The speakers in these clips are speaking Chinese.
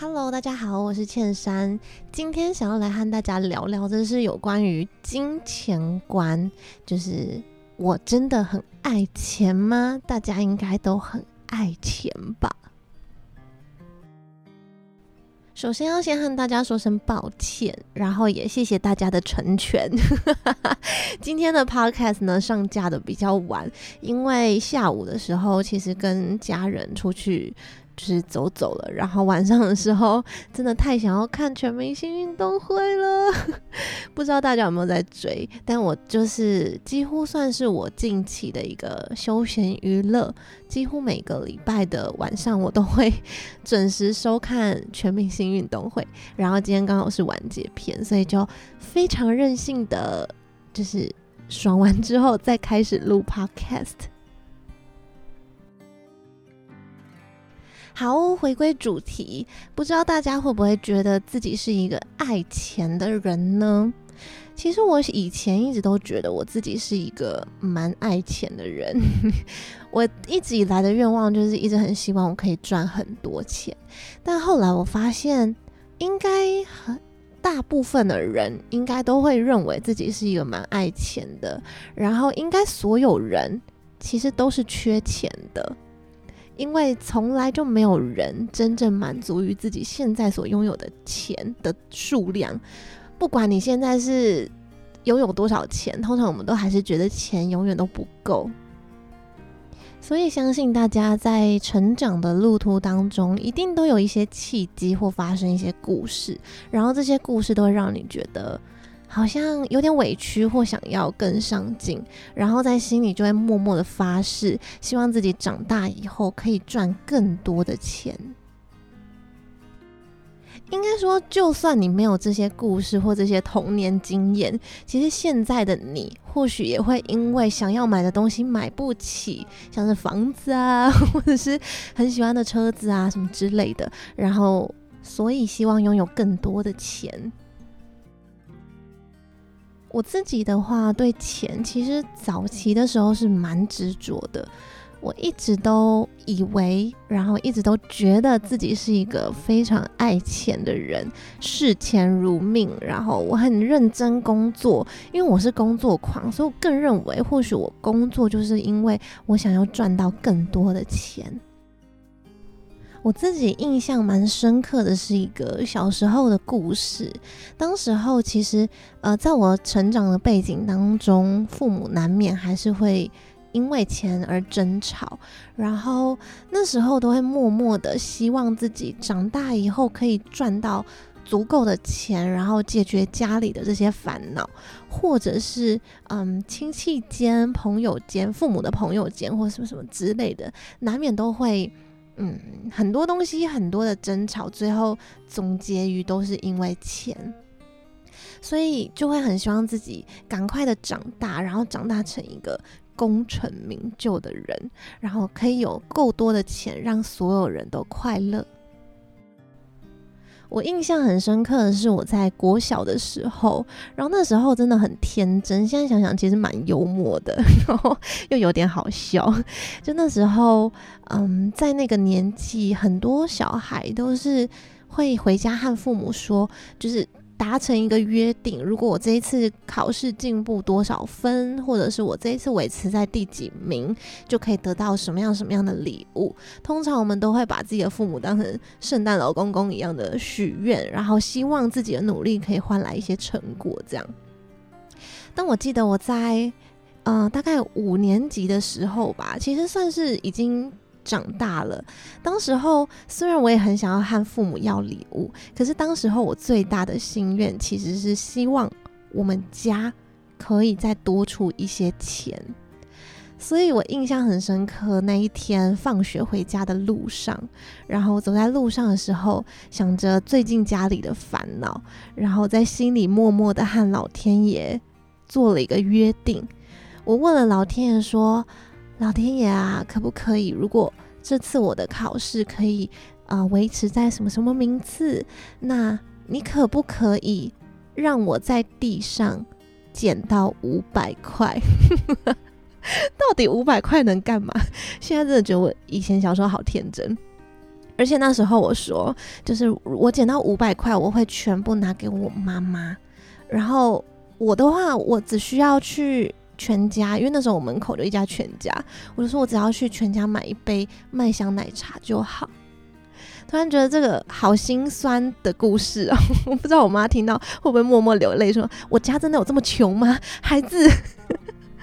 Hello，大家好，我是倩珊。今天想要来和大家聊聊的是有关于金钱观，就是我真的很爱钱吗？大家应该都很爱钱吧。首先要先和大家说声抱歉，然后也谢谢大家的成全。今天的 podcast 呢，上架的比较晚，因为下午的时候其实跟家人出去。就是走走了，然后晚上的时候真的太想要看全明星运动会了，不知道大家有没有在追？但我就是几乎算是我近期的一个休闲娱乐，几乎每个礼拜的晚上我都会 准时收看全明星运动会。然后今天刚好是完结篇，所以就非常任性的，就是爽完之后再开始录 podcast。好，回归主题，不知道大家会不会觉得自己是一个爱钱的人呢？其实我以前一直都觉得我自己是一个蛮爱钱的人。我一直以来的愿望就是一直很希望我可以赚很多钱，但后来我发现，应该很大部分的人应该都会认为自己是一个蛮爱钱的，然后应该所有人其实都是缺钱的。因为从来就没有人真正满足于自己现在所拥有的钱的数量，不管你现在是拥有多少钱，通常我们都还是觉得钱永远都不够。所以相信大家在成长的路途当中，一定都有一些契机或发生一些故事，然后这些故事都会让你觉得。好像有点委屈或想要更上进，然后在心里就会默默的发誓，希望自己长大以后可以赚更多的钱。应该说，就算你没有这些故事或这些童年经验，其实现在的你或许也会因为想要买的东西买不起，像是房子啊，或者是很喜欢的车子啊什么之类的，然后所以希望拥有更多的钱。我自己的话，对钱其实早期的时候是蛮执着的。我一直都以为，然后一直都觉得自己是一个非常爱钱的人，视钱如命。然后我很认真工作，因为我是工作狂，所以我更认为，或许我工作就是因为我想要赚到更多的钱。我自己印象蛮深刻的是一个小时候的故事。当时候其实，呃，在我成长的背景当中，父母难免还是会因为钱而争吵，然后那时候都会默默的希望自己长大以后可以赚到足够的钱，然后解决家里的这些烦恼，或者是嗯，亲戚间、朋友间、父母的朋友间，或什么什么之类的，难免都会。嗯，很多东西，很多的争吵，最后总结于都是因为钱，所以就会很希望自己赶快的长大，然后长大成一个功成名就的人，然后可以有够多的钱，让所有人都快乐。我印象很深刻的是我在国小的时候，然后那时候真的很天真，现在想想其实蛮幽默的，然后又有点好笑。就那时候，嗯，在那个年纪，很多小孩都是会回家和父母说，就是。达成一个约定，如果我这一次考试进步多少分，或者是我这一次维持在第几名，就可以得到什么样什么样的礼物。通常我们都会把自己的父母当成圣诞老公公一样的许愿，然后希望自己的努力可以换来一些成果。这样。但我记得我在，呃，大概五年级的时候吧，其实算是已经。长大了，当时候虽然我也很想要和父母要礼物，可是当时候我最大的心愿其实是希望我们家可以再多出一些钱。所以我印象很深刻，那一天放学回家的路上，然后走在路上的时候，想着最近家里的烦恼，然后在心里默默的和老天爷做了一个约定，我问了老天爷说：“老天爷啊，可不可以？如果这次我的考试可以啊、呃、维持在什么什么名次，那你可不可以让我在地上捡到五百块？到底五百块能干嘛？现在真的觉得我以前小时候好天真。”而且那时候我说，就是我捡到五百块，我会全部拿给我妈妈。然后我的话，我只需要去全家，因为那时候我门口就一家全家，我就说我只要去全家买一杯麦香奶茶就好。突然觉得这个好心酸的故事啊，我不知道我妈听到会不会默默流泪，说我家真的有这么穷吗？孩子。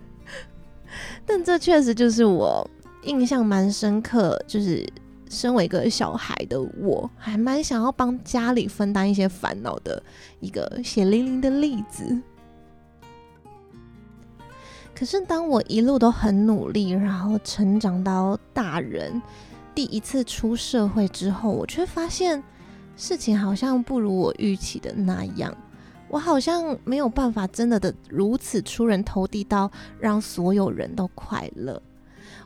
但这确实就是我印象蛮深刻，就是。身为一个小孩的我，还蛮想要帮家里分担一些烦恼的一个血淋淋的例子。可是当我一路都很努力，然后成长到大人，第一次出社会之后，我却发现事情好像不如我预期的那样。我好像没有办法真的的如此出人头地到让所有人都快乐。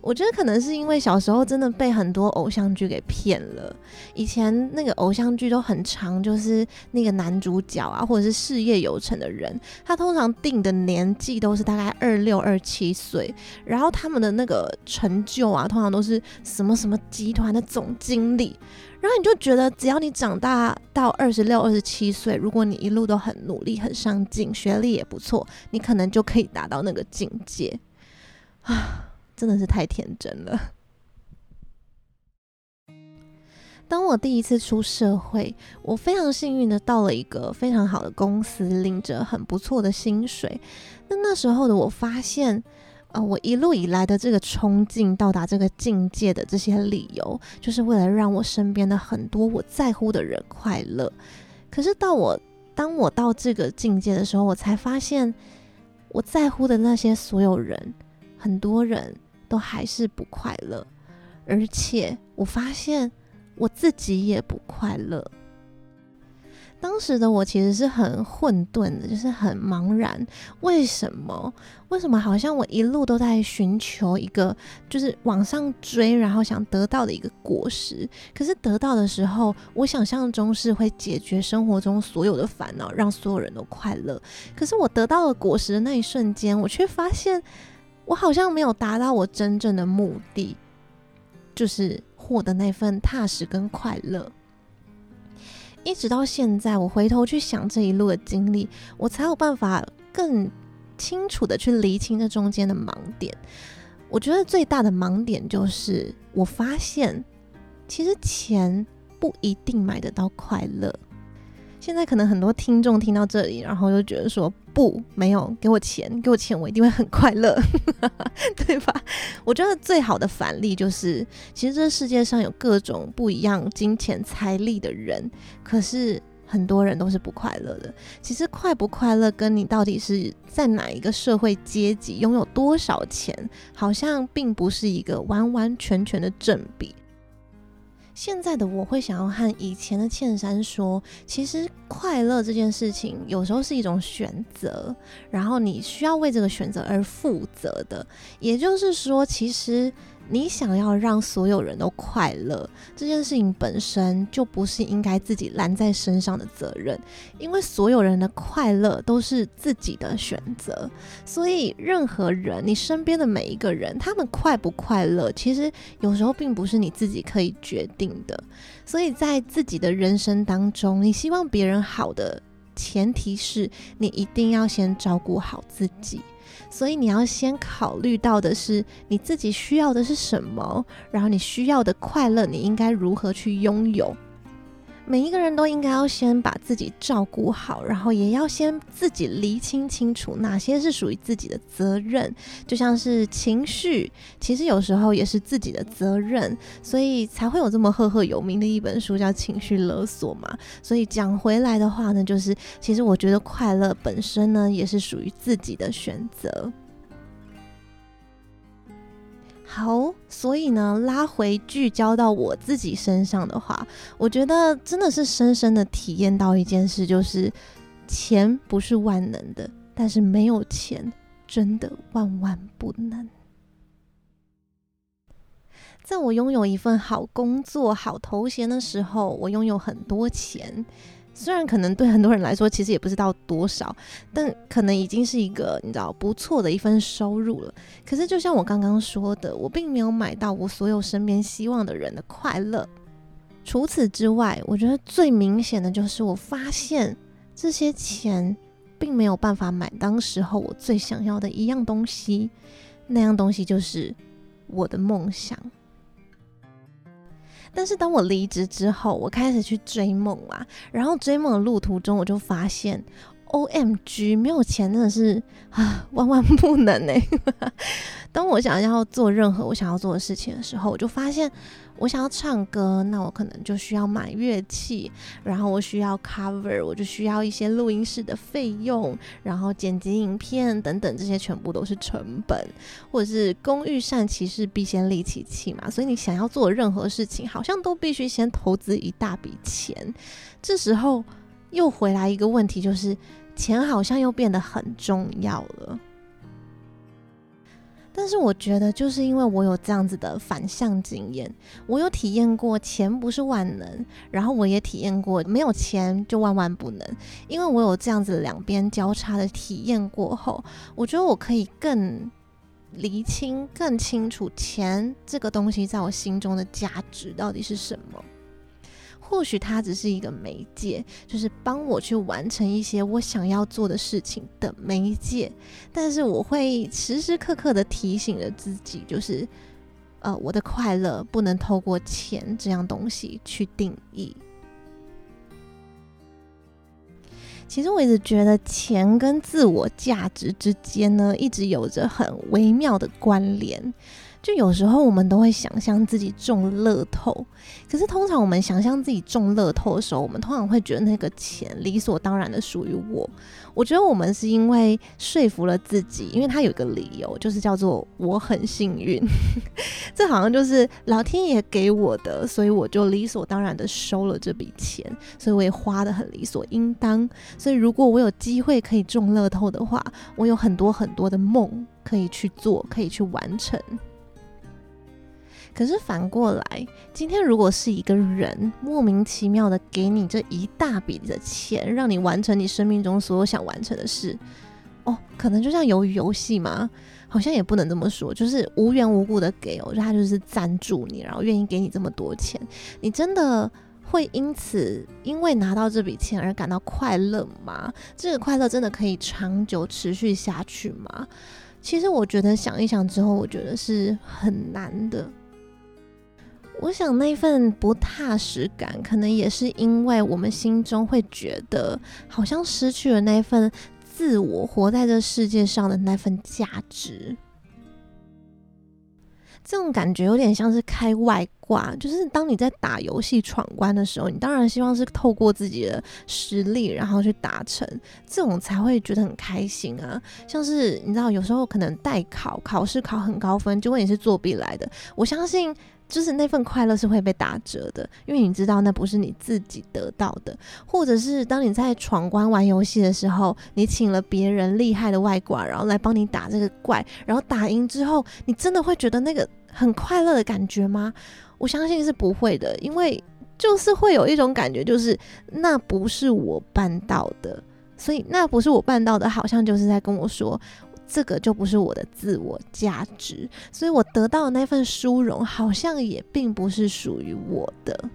我觉得可能是因为小时候真的被很多偶像剧给骗了。以前那个偶像剧都很长，就是那个男主角啊，或者是事业有成的人，他通常定的年纪都是大概二六二七岁，然后他们的那个成就啊，通常都是什么什么集团的总经理。然后你就觉得，只要你长大到二十六、二十七岁，如果你一路都很努力、很上进，学历也不错，你可能就可以达到那个境界啊。真的是太天真了。当我第一次出社会，我非常幸运的到了一个非常好的公司，领着很不错的薪水。那那时候的我发现，呃，我一路以来的这个冲劲，到达这个境界的这些理由，就是为了让我身边的很多我在乎的人快乐。可是到我当我到这个境界的时候，我才发现，我在乎的那些所有人，很多人。都还是不快乐，而且我发现我自己也不快乐。当时的我其实是很混沌的，就是很茫然。为什么？为什么好像我一路都在寻求一个，就是往上追，然后想得到的一个果实？可是得到的时候，我想象中是会解决生活中所有的烦恼，让所有人都快乐。可是我得到了果实的那一瞬间，我却发现。我好像没有达到我真正的目的，就是获得那份踏实跟快乐。一直到现在，我回头去想这一路的经历，我才有办法更清楚的去厘清这中间的盲点。我觉得最大的盲点就是，我发现其实钱不一定买得到快乐。现在可能很多听众听到这里，然后就觉得说不，没有给我钱，给我钱，我一定会很快乐，对吧？我觉得最好的反例就是，其实这世界上有各种不一样金钱财力的人，可是很多人都是不快乐的。其实快不快乐，跟你到底是在哪一个社会阶级，拥有多少钱，好像并不是一个完完全全的正比。现在的我会想要和以前的倩珊说，其实快乐这件事情有时候是一种选择，然后你需要为这个选择而负责的。也就是说，其实。你想要让所有人都快乐，这件事情本身就不是应该自己揽在身上的责任，因为所有人的快乐都是自己的选择。所以，任何人，你身边的每一个人，他们快不快乐，其实有时候并不是你自己可以决定的。所以在自己的人生当中，你希望别人好的前提是你一定要先照顾好自己。所以你要先考虑到的是你自己需要的是什么，然后你需要的快乐，你应该如何去拥有。每一个人都应该要先把自己照顾好，然后也要先自己厘清清楚哪些是属于自己的责任，就像是情绪，其实有时候也是自己的责任，所以才会有这么赫赫有名的一本书叫《情绪勒索》嘛。所以讲回来的话呢，就是其实我觉得快乐本身呢，也是属于自己的选择。好，所以呢，拉回聚焦到我自己身上的话，我觉得真的是深深的体验到一件事，就是钱不是万能的，但是没有钱真的万万不能。在我拥有一份好工作、好头衔的时候，我拥有很多钱。虽然可能对很多人来说，其实也不知道多少，但可能已经是一个你知道不错的一份收入了。可是就像我刚刚说的，我并没有买到我所有身边希望的人的快乐。除此之外，我觉得最明显的就是我发现这些钱并没有办法买当时候我最想要的一样东西，那样东西就是我的梦想。但是当我离职之后，我开始去追梦啊，然后追梦的路途中，我就发现，OMG，没有钱真的是啊，万万不能哎。当我想要做任何我想要做的事情的时候，我就发现。我想要唱歌，那我可能就需要买乐器，然后我需要 cover，我就需要一些录音室的费用，然后剪辑影片等等，这些全部都是成本，或者是工欲善其事，必先利其器嘛。所以你想要做任何事情，好像都必须先投资一大笔钱。这时候又回来一个问题，就是钱好像又变得很重要了。但是我觉得，就是因为我有这样子的反向经验，我有体验过钱不是万能，然后我也体验过没有钱就万万不能。因为我有这样子两边交叉的体验过后，我觉得我可以更厘清、更清楚钱这个东西在我心中的价值到底是什么。或许它只是一个媒介，就是帮我去完成一些我想要做的事情的媒介。但是我会时时刻刻的提醒着自己，就是，呃，我的快乐不能透过钱这样东西去定义。其实我一直觉得钱跟自我价值之间呢，一直有着很微妙的关联。就有时候我们都会想象自己中乐透，可是通常我们想象自己中乐透的时候，我们通常会觉得那个钱理所当然的属于我。我觉得我们是因为说服了自己，因为他有一个理由，就是叫做我很幸运，这好像就是老天爷给我的，所以我就理所当然的收了这笔钱，所以我也花得很理所应当。所以如果我有机会可以中乐透的话，我有很多很多的梦可以去做，可以去完成。可是反过来，今天如果是一个人莫名其妙的给你这一大笔的钱，让你完成你生命中所有想完成的事，哦，可能就像鱿鱼游戏嘛，好像也不能这么说，就是无缘无故的给，我觉得他就是赞助你，然后愿意给你这么多钱，你真的会因此因为拿到这笔钱而感到快乐吗？这个快乐真的可以长久持续下去吗？其实我觉得想一想之后，我觉得是很难的。我想那份不踏实感，可能也是因为我们心中会觉得，好像失去了那份自我活在这世界上的那份价值。这种感觉有点像是开外挂，就是当你在打游戏闯关的时候，你当然希望是透过自己的实力，然后去达成，这种才会觉得很开心啊。像是你知道，有时候可能代考考试考很高分，结果你是作弊来的，我相信。就是那份快乐是会被打折的，因为你知道那不是你自己得到的，或者是当你在闯关玩游戏的时候，你请了别人厉害的外挂，然后来帮你打这个怪，然后打赢之后，你真的会觉得那个很快乐的感觉吗？我相信是不会的，因为就是会有一种感觉，就是那不是我办到的，所以那不是我办到的，好像就是在跟我说。这个就不是我的自我价值，所以我得到的那份殊荣，好像也并不是属于我的。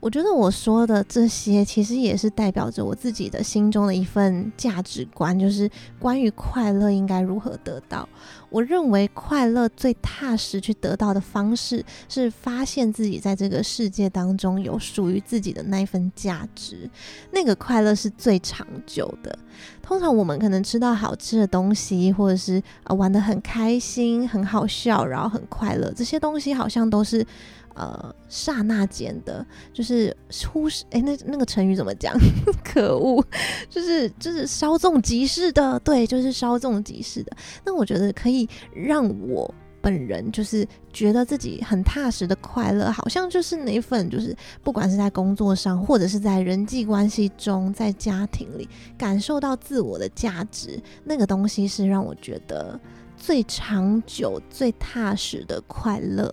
我觉得我说的这些，其实也是代表着我自己的心中的一份价值观，就是关于快乐应该如何得到。我认为快乐最踏实去得到的方式，是发现自己在这个世界当中有属于自己的那一份价值，那个快乐是最长久的。通常我们可能吃到好吃的东西，或者是啊玩得很开心、很好笑，然后很快乐，这些东西好像都是。呃，刹那间的，就是忽视，哎，那那个成语怎么讲？可恶，就是就是稍纵即逝的，对，就是稍纵即逝的。那我觉得可以让我本人就是觉得自己很踏实的快乐，好像就是那份，就是不管是在工作上，或者是在人际关系中，在家庭里感受到自我的价值，那个东西是让我觉得最长久、最踏实的快乐。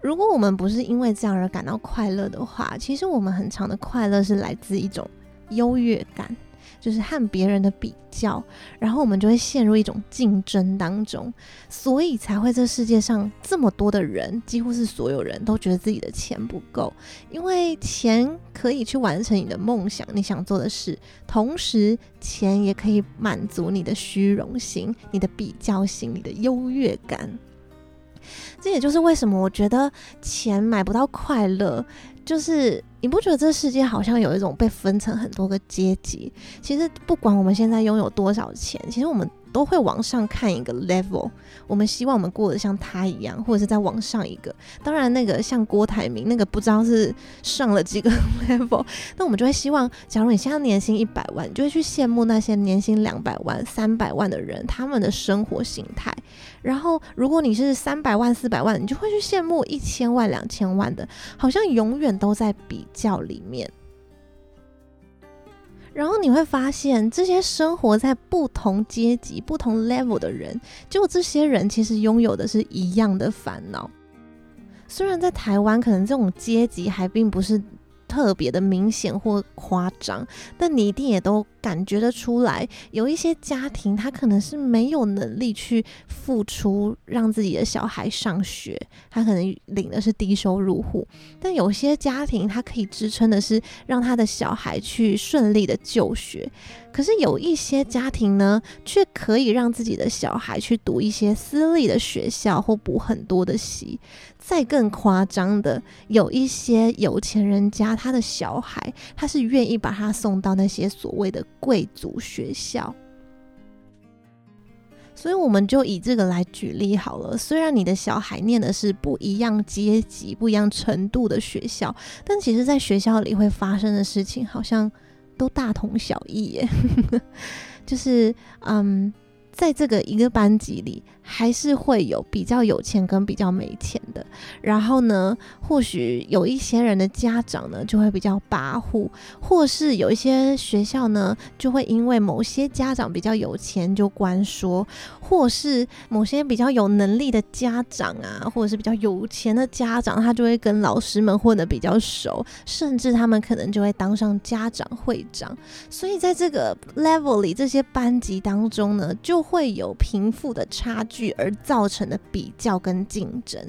如果我们不是因为这样而感到快乐的话，其实我们很长的快乐是来自一种优越感。就是和别人的比较，然后我们就会陷入一种竞争当中，所以才会这世界上这么多的人，几乎是所有人都觉得自己的钱不够，因为钱可以去完成你的梦想，你想做的事，同时钱也可以满足你的虚荣心、你的比较心、你的优越感。这也就是为什么我觉得钱买不到快乐。就是你不觉得这世界好像有一种被分成很多个阶级？其实不管我们现在拥有多少钱，其实我们都会往上看一个 level。我们希望我们过得像他一样，或者是再往上一个。当然，那个像郭台铭那个不知道是上了几个 level，那我们就会希望，假如你现在年薪一百万，你就会去羡慕那些年薪两百万、三百万的人，他们的生活形态。然后，如果你是三百万、四百万，你就会去羡慕一千万、两千万的，好像永远都在比较里面。然后你会发现，这些生活在不同阶级、不同 level 的人，就这些人其实拥有的是一样的烦恼。虽然在台湾，可能这种阶级还并不是。特别的明显或夸张，但你一定也都感觉得出来，有一些家庭他可能是没有能力去付出让自己的小孩上学，他可能领的是低收入户，但有些家庭他可以支撑的是让他的小孩去顺利的就学，可是有一些家庭呢，却可以让自己的小孩去读一些私立的学校或补很多的习。再更夸张的，有一些有钱人家，他的小孩他是愿意把他送到那些所谓的贵族学校。所以我们就以这个来举例好了。虽然你的小孩念的是不一样阶级、不一样程度的学校，但其实在学校里会发生的事情好像都大同小异耶。就是嗯。在这个一个班级里，还是会有比较有钱跟比较没钱的。然后呢，或许有一些人的家长呢，就会比较跋扈，或是有一些学校呢，就会因为某些家长比较有钱就关说，或是某些比较有能力的家长啊，或者是比较有钱的家长，他就会跟老师们混得比较熟，甚至他们可能就会当上家长会长。所以在这个 level 里，这些班级当中呢，就会有贫富的差距而造成的比较跟竞争，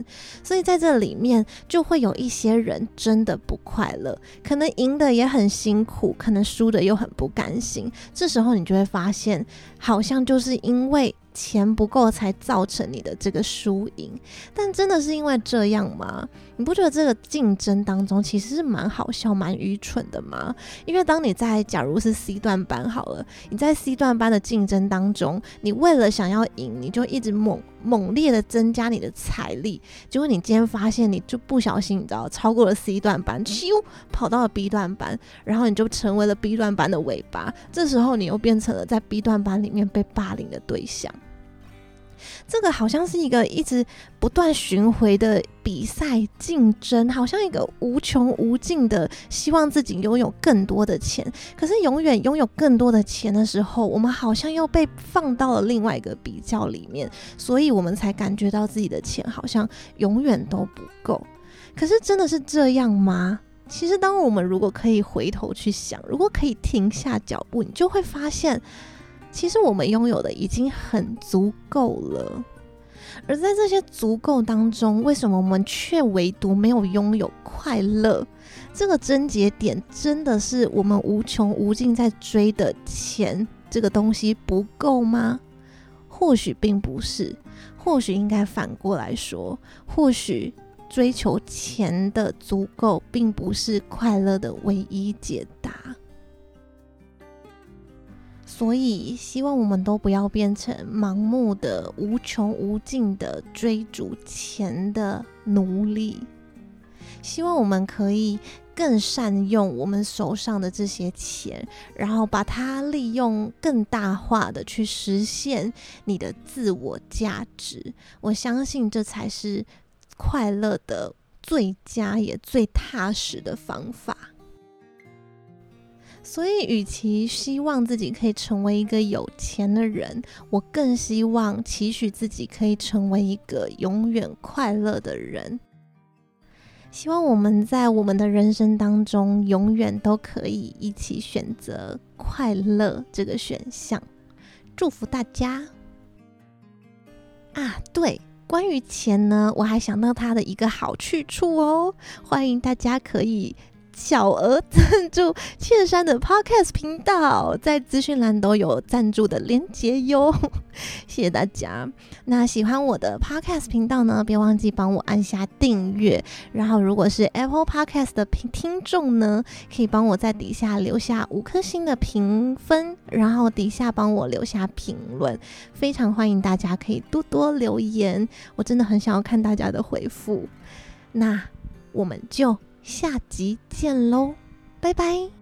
所以在这里面就会有一些人真的不快乐，可能赢得也很辛苦，可能输的又很不甘心。这时候你就会发现，好像就是因为。钱不够才造成你的这个输赢，但真的是因为这样吗？你不觉得这个竞争当中其实是蛮好笑、蛮愚蠢的吗？因为当你在假如是 C 段班好了，你在 C 段班的竞争当中，你为了想要赢，你就一直猛猛烈的增加你的财力，结果你今天发现你就不小心，你知道超过了 C 段班，咻跑到了 B 段班，然后你就成为了 B 段班的尾巴，这时候你又变成了在 B 段班里面被霸凌的对象。这个好像是一个一直不断巡回的比赛竞争，好像一个无穷无尽的希望自己拥有更多的钱。可是永远拥有更多的钱的时候，我们好像又被放到了另外一个比较里面，所以我们才感觉到自己的钱好像永远都不够。可是真的是这样吗？其实当我们如果可以回头去想，如果可以停下脚步，你就会发现。其实我们拥有的已经很足够了，而在这些足够当中，为什么我们却唯独没有拥有快乐？这个症结点真的是我们无穷无尽在追的钱这个东西不够吗？或许并不是，或许应该反过来说，或许追求钱的足够并不是快乐的唯一解答。所以，希望我们都不要变成盲目的、无穷无尽的追逐钱的奴隶。希望我们可以更善用我们手上的这些钱，然后把它利用更大化的去实现你的自我价值。我相信这才是快乐的最佳也最踏实的方法。所以，与其希望自己可以成为一个有钱的人，我更希望期许自己可以成为一个永远快乐的人。希望我们在我们的人生当中，永远都可以一起选择快乐这个选项。祝福大家！啊，对，关于钱呢，我还想到它的一个好去处哦，欢迎大家可以。小额赞助茜珊的 Podcast 频道，在资讯栏都有赞助的连结哟，谢谢大家。那喜欢我的 Podcast 频道呢，别忘记帮我按下订阅。然后，如果是 Apple Podcast 的听众呢，可以帮我在底下留下五颗星的评分，然后底下帮我留下评论。非常欢迎大家可以多多留言，我真的很想要看大家的回复。那我们就。下集见喽，拜拜。